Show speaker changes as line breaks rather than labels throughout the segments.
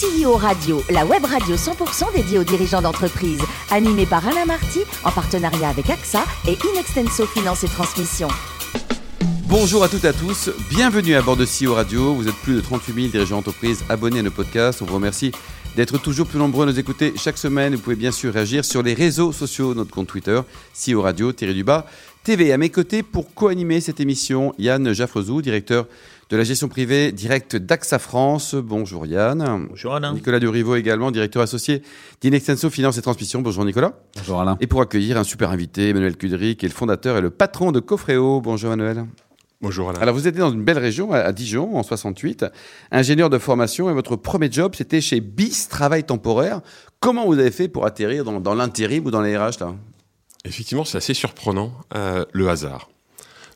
CEO Radio, la web radio 100% dédiée aux dirigeants d'entreprise, animée par Alain Marty, en partenariat avec AXA et Inextenso Finance et Transmission.
Bonjour à toutes et à tous, bienvenue à bord de CEO Radio. Vous êtes plus de 38 000 dirigeants d'entreprise abonnés à nos podcasts. On vous remercie d'être toujours plus nombreux à nous écouter chaque semaine. Vous pouvez bien sûr réagir sur les réseaux sociaux, notre compte Twitter, CEO Radio, du bas, TV. À mes côtés pour co-animer cette émission, Yann Jaffrezou, directeur de la gestion privée directe d'AXA France. Bonjour Yann.
Bonjour Alain.
Nicolas Durivo également, directeur associé d'Inextenso Finance et Transmission. Bonjour Nicolas.
Bonjour Alain.
Et pour accueillir un super invité, Emmanuel Cudry, qui est le fondateur et le patron de Cofreo. Bonjour Emmanuel.
Bonjour Alain.
Alors vous étiez dans une belle région, à Dijon, en 68, ingénieur de formation, et votre premier job, c'était chez BIS Travail Temporaire. Comment vous avez fait pour atterrir dans, l'intérim ou dans les RH là?
Effectivement, c'est assez surprenant, euh, le hasard.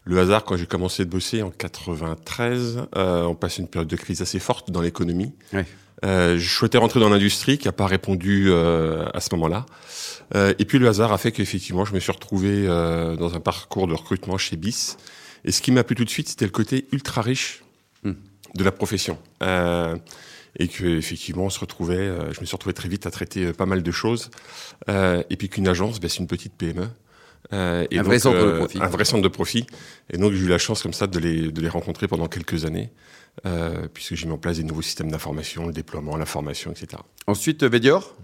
Le hasard, quand j'ai commencé de bosser en 93, euh, on passait une période de crise assez forte dans l'économie. Euh, je souhaitais rentrer dans l'industrie, qui n'a pas répondu euh, à ce moment-là. Euh, et puis le hasard a fait qu'effectivement, je me suis retrouvé euh, dans un parcours de recrutement chez BIS. Et ce qui m'a plu tout de suite, c'était le côté ultra riche hmm. de la profession. Euh, et que effectivement, on se retrouvait, je me suis retrouvé très vite à traiter pas mal de choses. et puis qu'une agence, ben, c'est une petite PME.
Euh, et un vrai centre de euh, profit.
Un vrai centre de profit. Et donc, j'ai eu la chance comme ça de les, de les rencontrer pendant quelques années, euh, puisque j'ai mis en place des nouveaux systèmes d'information, le déploiement, la formation, etc.
Ensuite, Védior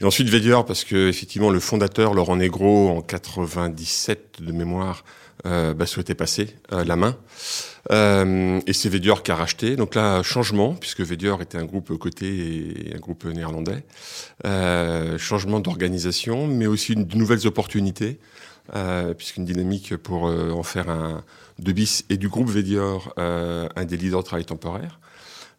et ensuite Védior, parce que effectivement le fondateur Laurent Negro en 97 de mémoire euh, bah, souhaitait passer euh, la main. Euh, et c'est Védior qui a racheté. Donc là, changement, puisque Védior était un groupe coté et un groupe néerlandais. Euh, changement d'organisation, mais aussi de nouvelles opportunités euh, puisqu'une dynamique pour en faire un de bis et du groupe Védior euh, un des leaders de travail temporaire.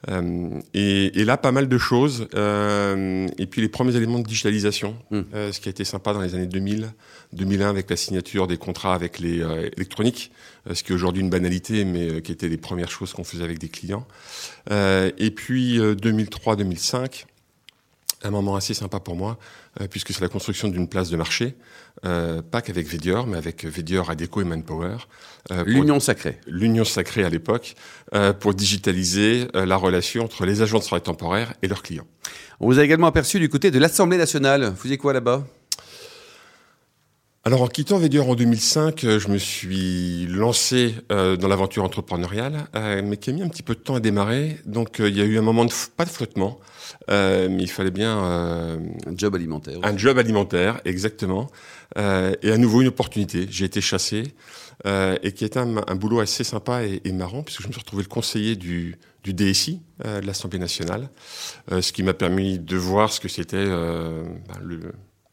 Euh, et, et, là, pas mal de choses. Euh, et puis les premiers éléments de digitalisation, mmh. ce qui a été sympa dans les années 2000, 2001 avec la signature des contrats avec les électroniques, ce qui est aujourd'hui une banalité, mais qui était les premières choses qu'on faisait avec des clients. et puis 2003-2005 un moment assez sympa pour moi, euh, puisque c'est la construction d'une place de marché, euh, pas qu'avec Védior, mais avec Védior, Adeco et Manpower.
Euh, l'union sacrée.
L'union sacrée à l'époque, euh, pour digitaliser euh, la relation entre les agents de travail temporaire et leurs clients.
On vous a également aperçu du côté de l'Assemblée nationale. Vous faisiez quoi là-bas?
Alors en quittant Védior en 2005, euh, je me suis lancé euh, dans l'aventure entrepreneuriale, euh, mais qui a mis un petit peu de temps à démarrer. Donc il y a eu un moment de pas de flottement, mais il fallait bien
un job alimentaire.
Un job alimentaire, exactement, et à nouveau une opportunité. J'ai été chassé et qui était un, boulot assez sympa et, marrant puisque je me suis retrouvé le conseiller du, du DSI de l'Assemblée nationale, ce qui m'a permis de voir ce que c'était ben, le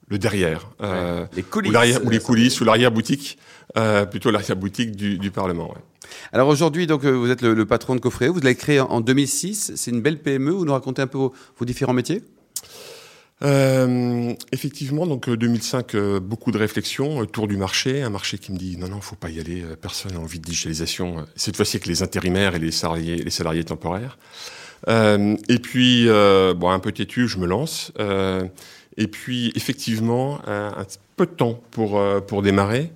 le derrière,
euh, les coulisses,
ou, les coulisses, ou l'arrière-boutique, euh, plutôt l'arrière-boutique du, du, Parlement. Ouais.
Alors aujourd'hui, donc euh, vous êtes le, le patron de Coffret, vous l'avez créé en 2006. C'est une belle PME. Vous nous racontez un peu vos, vos différents métiers?
Euh, effectivement, donc 2005, euh, beaucoup de réflexions autour du marché, un marché qui me dit non non, faut pas y aller, personne n'a envie de digitalisation. Cette fois-ci avec les intérimaires et les salariés, les salariés temporaires. et puis bon, un peu têtu, je me lance. Et puis, effectivement, euh, un peu de temps pour, euh, pour démarrer.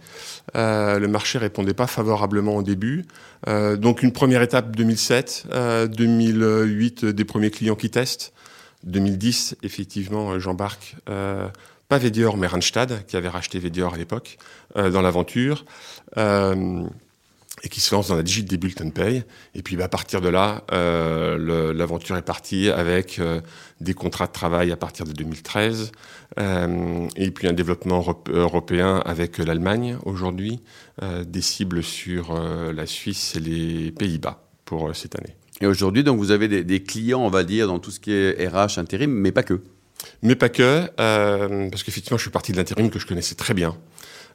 Euh, le marché répondait pas favorablement au début. Euh, donc, une première étape 2007, 2008, des premiers clients qui testent. 2010, effectivement, j'embarque pas Védior, mais Randstad, qui avait racheté Védior à l'époque, dans l'aventure et qui se lance dans la digite des bulletins pay. Et puis bah, à partir de là, euh, l'aventure est partie avec euh, des contrats de travail à partir de 2013, euh, et puis un développement européen avec l'Allemagne aujourd'hui, euh, des cibles sur euh, la Suisse et les Pays-Bas pour cette année.
Et aujourd'hui, donc vous avez des, des, clients, on va dire, dans tout ce qui est RH, intérim, mais pas que.
Mais pas que, parce qu'effectivement, je suis parti de l'intérim que je connaissais très bien.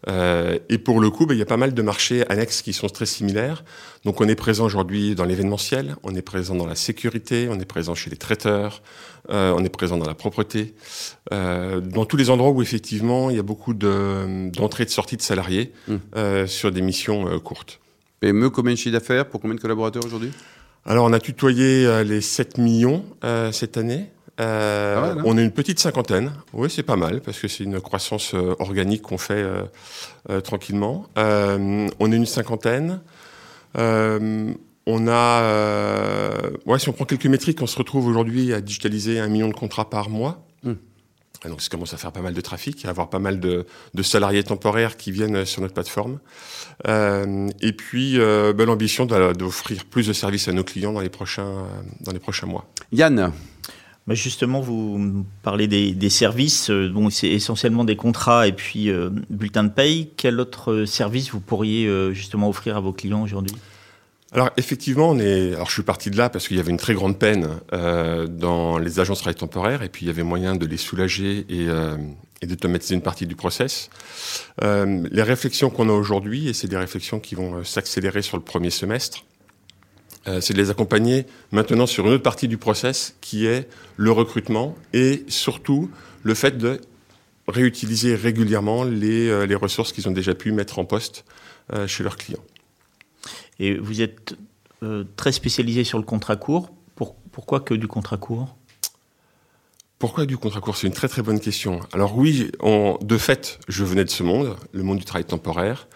Euh, et pour le coup, ben, il y a pas mal de marchés annexes qui sont très similaires. Donc on est présent aujourd'hui dans l'événementiel, on est présent dans la sécurité, on est présent chez les traiteurs, euh, on est présent dans la propreté, euh, dans tous les endroits où effectivement il y a beaucoup d'entrées et de sorties de salariés mmh. euh, sur des missions euh, courtes.
PME, combien de chiffre d'affaires pour combien de collaborateurs aujourd'hui?
Alors on a tutoyé euh, les 7 millions cette année. Euh, ah on est une petite cinquantaine. Oui, c'est pas mal parce que c'est une croissance euh, organique qu'on fait euh, tranquillement. on est une cinquantaine. on a, ouais, si on prend quelques métriques, on se retrouve aujourd'hui à digitaliser un million de contrats par mois.
Hmm.
Et Donc ça commence à faire pas mal de trafic, à avoir pas mal de, de salariés temporaires qui viennent sur notre plateforme. Euh, et puis euh, ben, l'ambition d'offrir plus de services à nos clients dans les prochains, dans les prochains mois.
Yann,
Justement, vous parlez des, services, euh, bon, c'est essentiellement des contrats et puis euh, bulletins de paye. Quel autre euh, service vous pourriez euh, justement offrir à vos clients aujourd'hui?
Alors effectivement, on est. Alors je suis parti de là parce qu'il y avait une très grande peine dans les agences de travail temporaire et puis il y avait moyen de les soulager et, et d'automatiser une partie du process. Les réflexions qu'on a aujourd'hui, et c'est des réflexions qui vont s'accélérer sur le premier semestre, euh, c'est de les accompagner maintenant sur une autre partie du process qui est le recrutement et surtout le fait de réutiliser régulièrement les, euh, les ressources qu'ils ont déjà pu mettre en poste euh, chez leurs clients.
Et vous êtes très spécialisé sur le contrat court. Pour- pourquoi que du contrat court?
Pourquoi du contrat court? C'est une très très bonne question. Alors oui, on- de fait, je venais de ce monde, le monde du travail temporaire.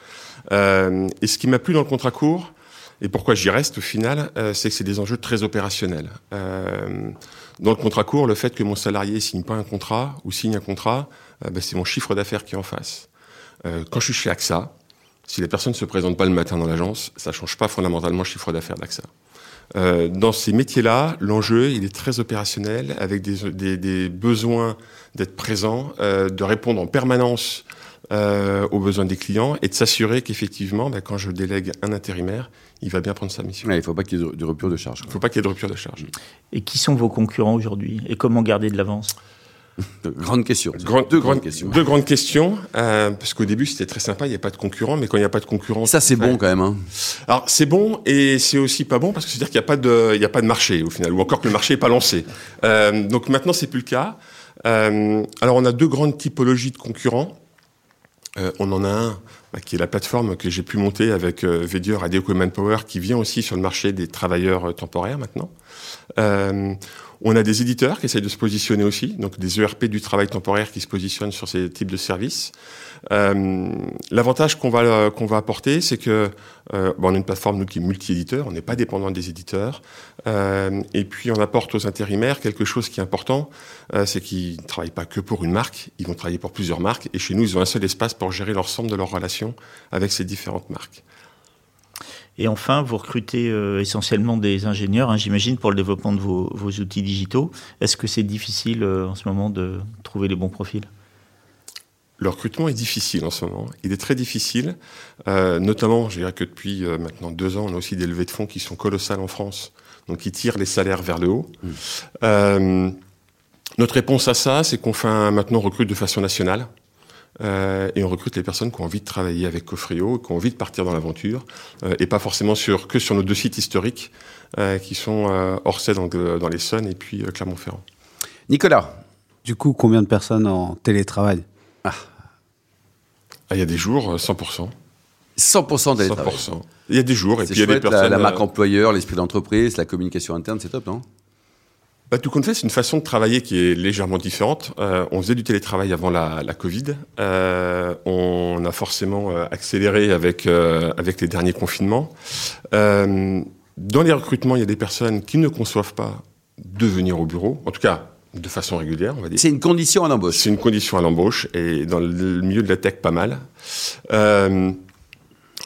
Et ce qui m'a plu dans le contrat court, et pourquoi j'y reste au final, euh, c'est que c'est des enjeux très opérationnels. Euh, dans le contrat court, le fait que mon salarié signe pas un contrat ou signe un contrat, euh, ben, c'est mon chiffre d'affaires qui est en face. Quand je suis chez AXA, si les personnes ne se présentent pas le matin dans l'agence, ça change pas fondamentalement le chiffre d'affaires d'AXA. Dans ces métiers-là, l'enjeu, il est très opérationnel, avec des, besoins d'être présent, de répondre en permanence euh, aux besoins des clients et de s'assurer qu'effectivement, ben, quand je délègue un intérimaire, il va bien prendre sa mission.
Ouais, il ne faut pas qu'il y ait de, rupture de charge.
Il ne faut pas qu'il y ait de rupture de charge.
Et qui sont vos concurrents aujourd'hui? Et comment garder de l'avance?
Grande question. Deux grandes
grande-
questions.
Deux grandes questions, euh, parce qu'au début c'était très sympa, il n'y a pas de concurrent, mais quand il n'y a pas de concurrent,
Ça, c'est bon quand même. hein.
Alors c'est bon et c'est aussi pas bon parce que c'est-à-dire qu'il n'y a pas de, il y a pas de marché au final, ou encore que le marché n'est pas lancé. Euh, donc maintenant c'est plus le cas. Euh, alors on a deux grandes typologies de concurrents. Euh, on en a un qui est la plateforme que j'ai pu monter avec euh, Vedior et Deco Manpower qui vient aussi sur le marché des travailleurs euh, temporaires maintenant. Euh, on a des éditeurs qui essayent de se positionner aussi, donc des ERP du travail temporaire qui se positionnent sur ces types de services. Euh, L'avantage qu'on va va apporter, c'est que on a une plateforme nous qui est multi-éditeur, on n'est pas dépendant des éditeurs, et puis on apporte aux intérimaires quelque chose qui est important, c'est qu'ils ne travaillent pas que pour une marque, ils vont travailler pour plusieurs marques, et chez nous ils ont un seul espace pour gérer l'ensemble de leurs relations avec ces différentes marques.
Et enfin, vous recrutez euh, essentiellement des ingénieurs, hein, j'imagine, pour le développement de vos, vos outils digitaux. Est-ce que c'est difficile euh, en ce moment de trouver les bons profils?
Le recrutement est difficile en ce moment. Il est très difficile, euh, notamment, je dirais que depuis euh, maintenant deux ans, on a aussi des levées de fonds qui sont colossales en France, donc qui tirent les salaires vers le haut. Euh, notre réponse à ça, c'est qu'on fait un- maintenant on recrute de façon nationale. Euh, et on recrute les personnes qui ont envie de travailler avec Cofrio, qui ont envie de partir dans l'aventure, euh, et pas forcément sur, que sur nos deux sites historiques, euh, qui sont euh, Orsay dans, dans l'Essonne et puis euh, Clermont-Ferrand.
Nicolas,
Du coup, combien de personnes en télétravail?
Ah, il y a des jours, euh, 100%.
100% télétravail.
100%. Il y a des jours, et
C'est
puis il y a des
chouette, la,
personnes.
la marque employeur, l'esprit d'entreprise, la communication interne, c'est top, non?
Bah, tout compte fait, c'est une façon de travailler qui est légèrement différente. Euh, on faisait du télétravail avant la, la Covid. Euh, on a forcément euh, accéléré avec, euh, avec les derniers confinements. Dans les recrutements, il y a des personnes qui ne conçoivent pas de venir au bureau, en tout cas de façon régulière, on va dire.
C'est une condition à l'embauche.
C'est une condition à l'embauche et dans le milieu de la tech, pas mal.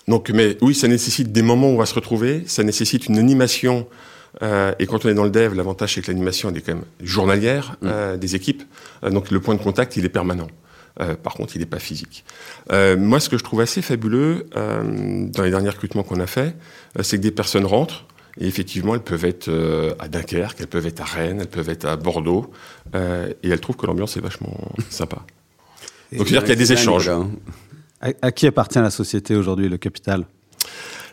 Donc, mais oui, ça nécessite des moments où on va se retrouver, ça nécessite une animation. Euh, et quand on est dans le dev, l'avantage c'est que l'animation elle est quand même journalière euh, des équipes. Euh, donc le point de contact il est permanent. Euh, par contre, il n'est pas physique. Euh, moi, ce que je trouve assez fabuleux euh, dans les derniers recrutements qu'on a fait, c'est que des personnes rentrent et effectivement, elles peuvent être à Dunkerque, elles peuvent être à Rennes, elles peuvent être à Bordeaux, et elles trouvent que l'ambiance est vachement sympa. Donc, c'est-à-dire qu'il y a des échanges.
Hein.
à, à qui appartient la société aujourd'hui, le capital?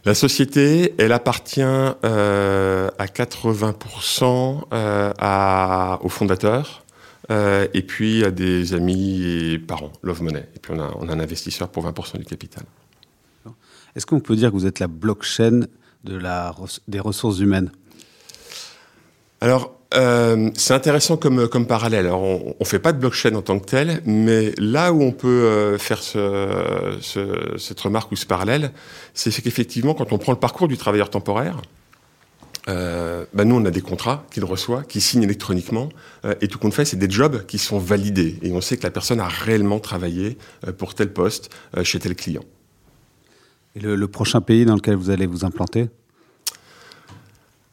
La société, elle appartient euh, à 80% euh, à, aux fondateurs euh, et puis à des amis et parents, Love Money. Et puis on a, on a un investisseur pour 20% du capital.
Est-ce qu'on peut dire que vous êtes la blockchain de la, des ressources humaines?
Alors, euh, c'est intéressant comme, comme parallèle. Alors, on ne fait pas de blockchain en tant que tel, mais là où on peut euh, faire ce, ce- cette remarque ou ce parallèle, c'est qu'effectivement, quand on prend le parcours du travailleur temporaire, euh, bah nous, on a des contrats qu'il reçoit, qu'il signe électroniquement, euh, et tout compte fait, c'est des jobs qui sont validés, et on sait que la personne a réellement travaillé euh, pour tel poste euh, chez tel client.
Et le, le prochain pays dans lequel vous allez vous implanter?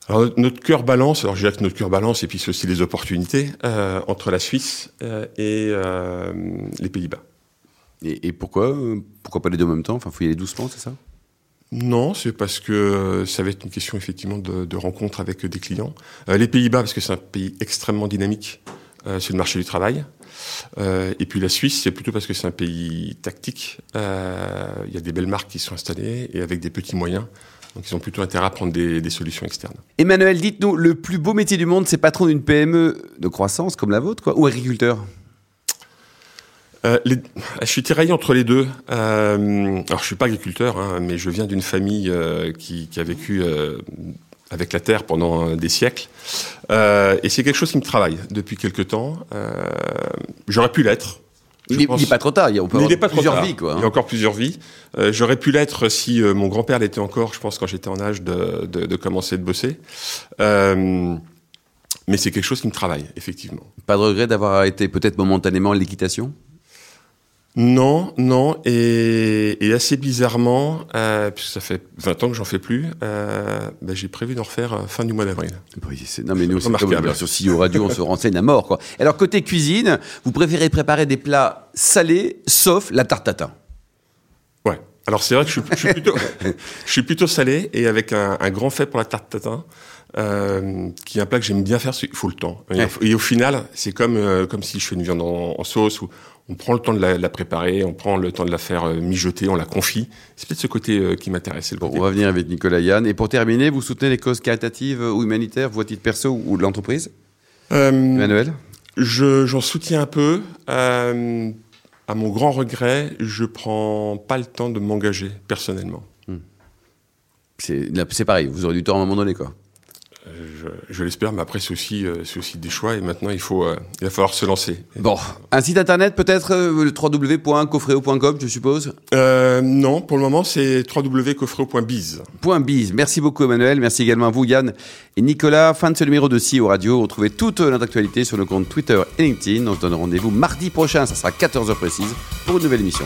Alors notre cœur balance, alors je dirais que notre cœur balance, et puis c'est aussi les opportunités euh, entre la Suisse euh, et euh, les Pays-Bas.
Et, et pourquoi Pourquoi pas les deux en même temps? Enfin, faut y aller doucement, c'est ça?
Non, c'est parce que ça va être une question effectivement de, de rencontre avec des clients. Les Pays-Bas, parce que c'est un pays extrêmement dynamique sur le marché du travail. Et puis la Suisse, c'est plutôt parce que c'est un pays tactique. Il y a des belles marques qui sont installées et avec des petits moyens. Donc ils ont plutôt intérêt à prendre des, des solutions externes.
Emmanuel, dites-nous, le plus beau métier du monde, c'est patron d'une PME de croissance comme la vôtre, quoi, ou agriculteur?
Euh, les- je suis tiraillé entre les deux. Euh, alors, je suis pas agriculteur, hein, mais je viens d'une famille euh, qui, qui a vécu avec la terre pendant des siècles. Et c'est quelque chose qui me travaille depuis quelque temps. J'aurais pu l'être.
Il n'est
pense.
pas trop tard, il y a- on peut
il pas
plusieurs vies, quoi.
Il y a
hein.
encore plusieurs vies. Euh, J'aurais pu l'être si euh, mon grand-père l'était encore, je pense, quand j'étais en âge de, de, de commencer de bosser. Euh, mais c'est quelque chose qui me travaille, effectivement.
Pas de regret d'avoir arrêté peut-être momentanément l'équitation?
Non, non, et, et assez bizarrement, euh, puisque ça fait 20 ans que j'en fais plus, euh, bah, j'ai prévu d'en refaire euh, fin du mois d'avril.
Oui, non mais nous, c'est comme sur CEO Radio, on se renseigne à mort. Quoi. Alors côté cuisine, vous préférez préparer des plats salés, sauf la tarte tatin.
Ouais. Alors c'est vrai que je suis, je suis plutôt, je suis plutôt salé et avec un, un grand fait pour la tarte tatin, euh, qui est un plat que j'aime bien faire. Il faut le temps. Et,
Ouais.
au- et au final, c'est comme euh, comme si je fais une viande en, en sauce où on prend le temps de la, de la préparer, on prend le temps de la faire euh, mijoter, on la confie. C'est peut-être ce côté euh, qui m'intéresse.
Bon, on va venir avec Nicolas Yann. Et pour terminer, vous soutenez les causes caritatives ou humanitaires, vous à titre perso ou de l'entreprise?
Euh,
Emmanuel?
Je, j'en soutiens un peu. Euh, à mon grand regret, je prends pas le temps de m'engager personnellement.
C'est là, c'est pareil, vous aurez du temps à un moment donné. quoi.
Je, je l'espère, mais après c'est aussi, euh, aussi des choix et maintenant il faut, euh, il va falloir se lancer.
Bon, un site internet peut-être, euh, le www.coffreo.com, je suppose?
Euh, non, pour le moment c'est www.coffreo.biz.
Point bise. Merci beaucoup Emmanuel, merci également à vous Yann et Nicolas. Fin de ce numéro de CEO Radio. Retrouvez toute notre actualité sur nos comptes Twitter et LinkedIn. On se donne rendez-vous mardi prochain, ça sera 14h précise, pour une nouvelle émission.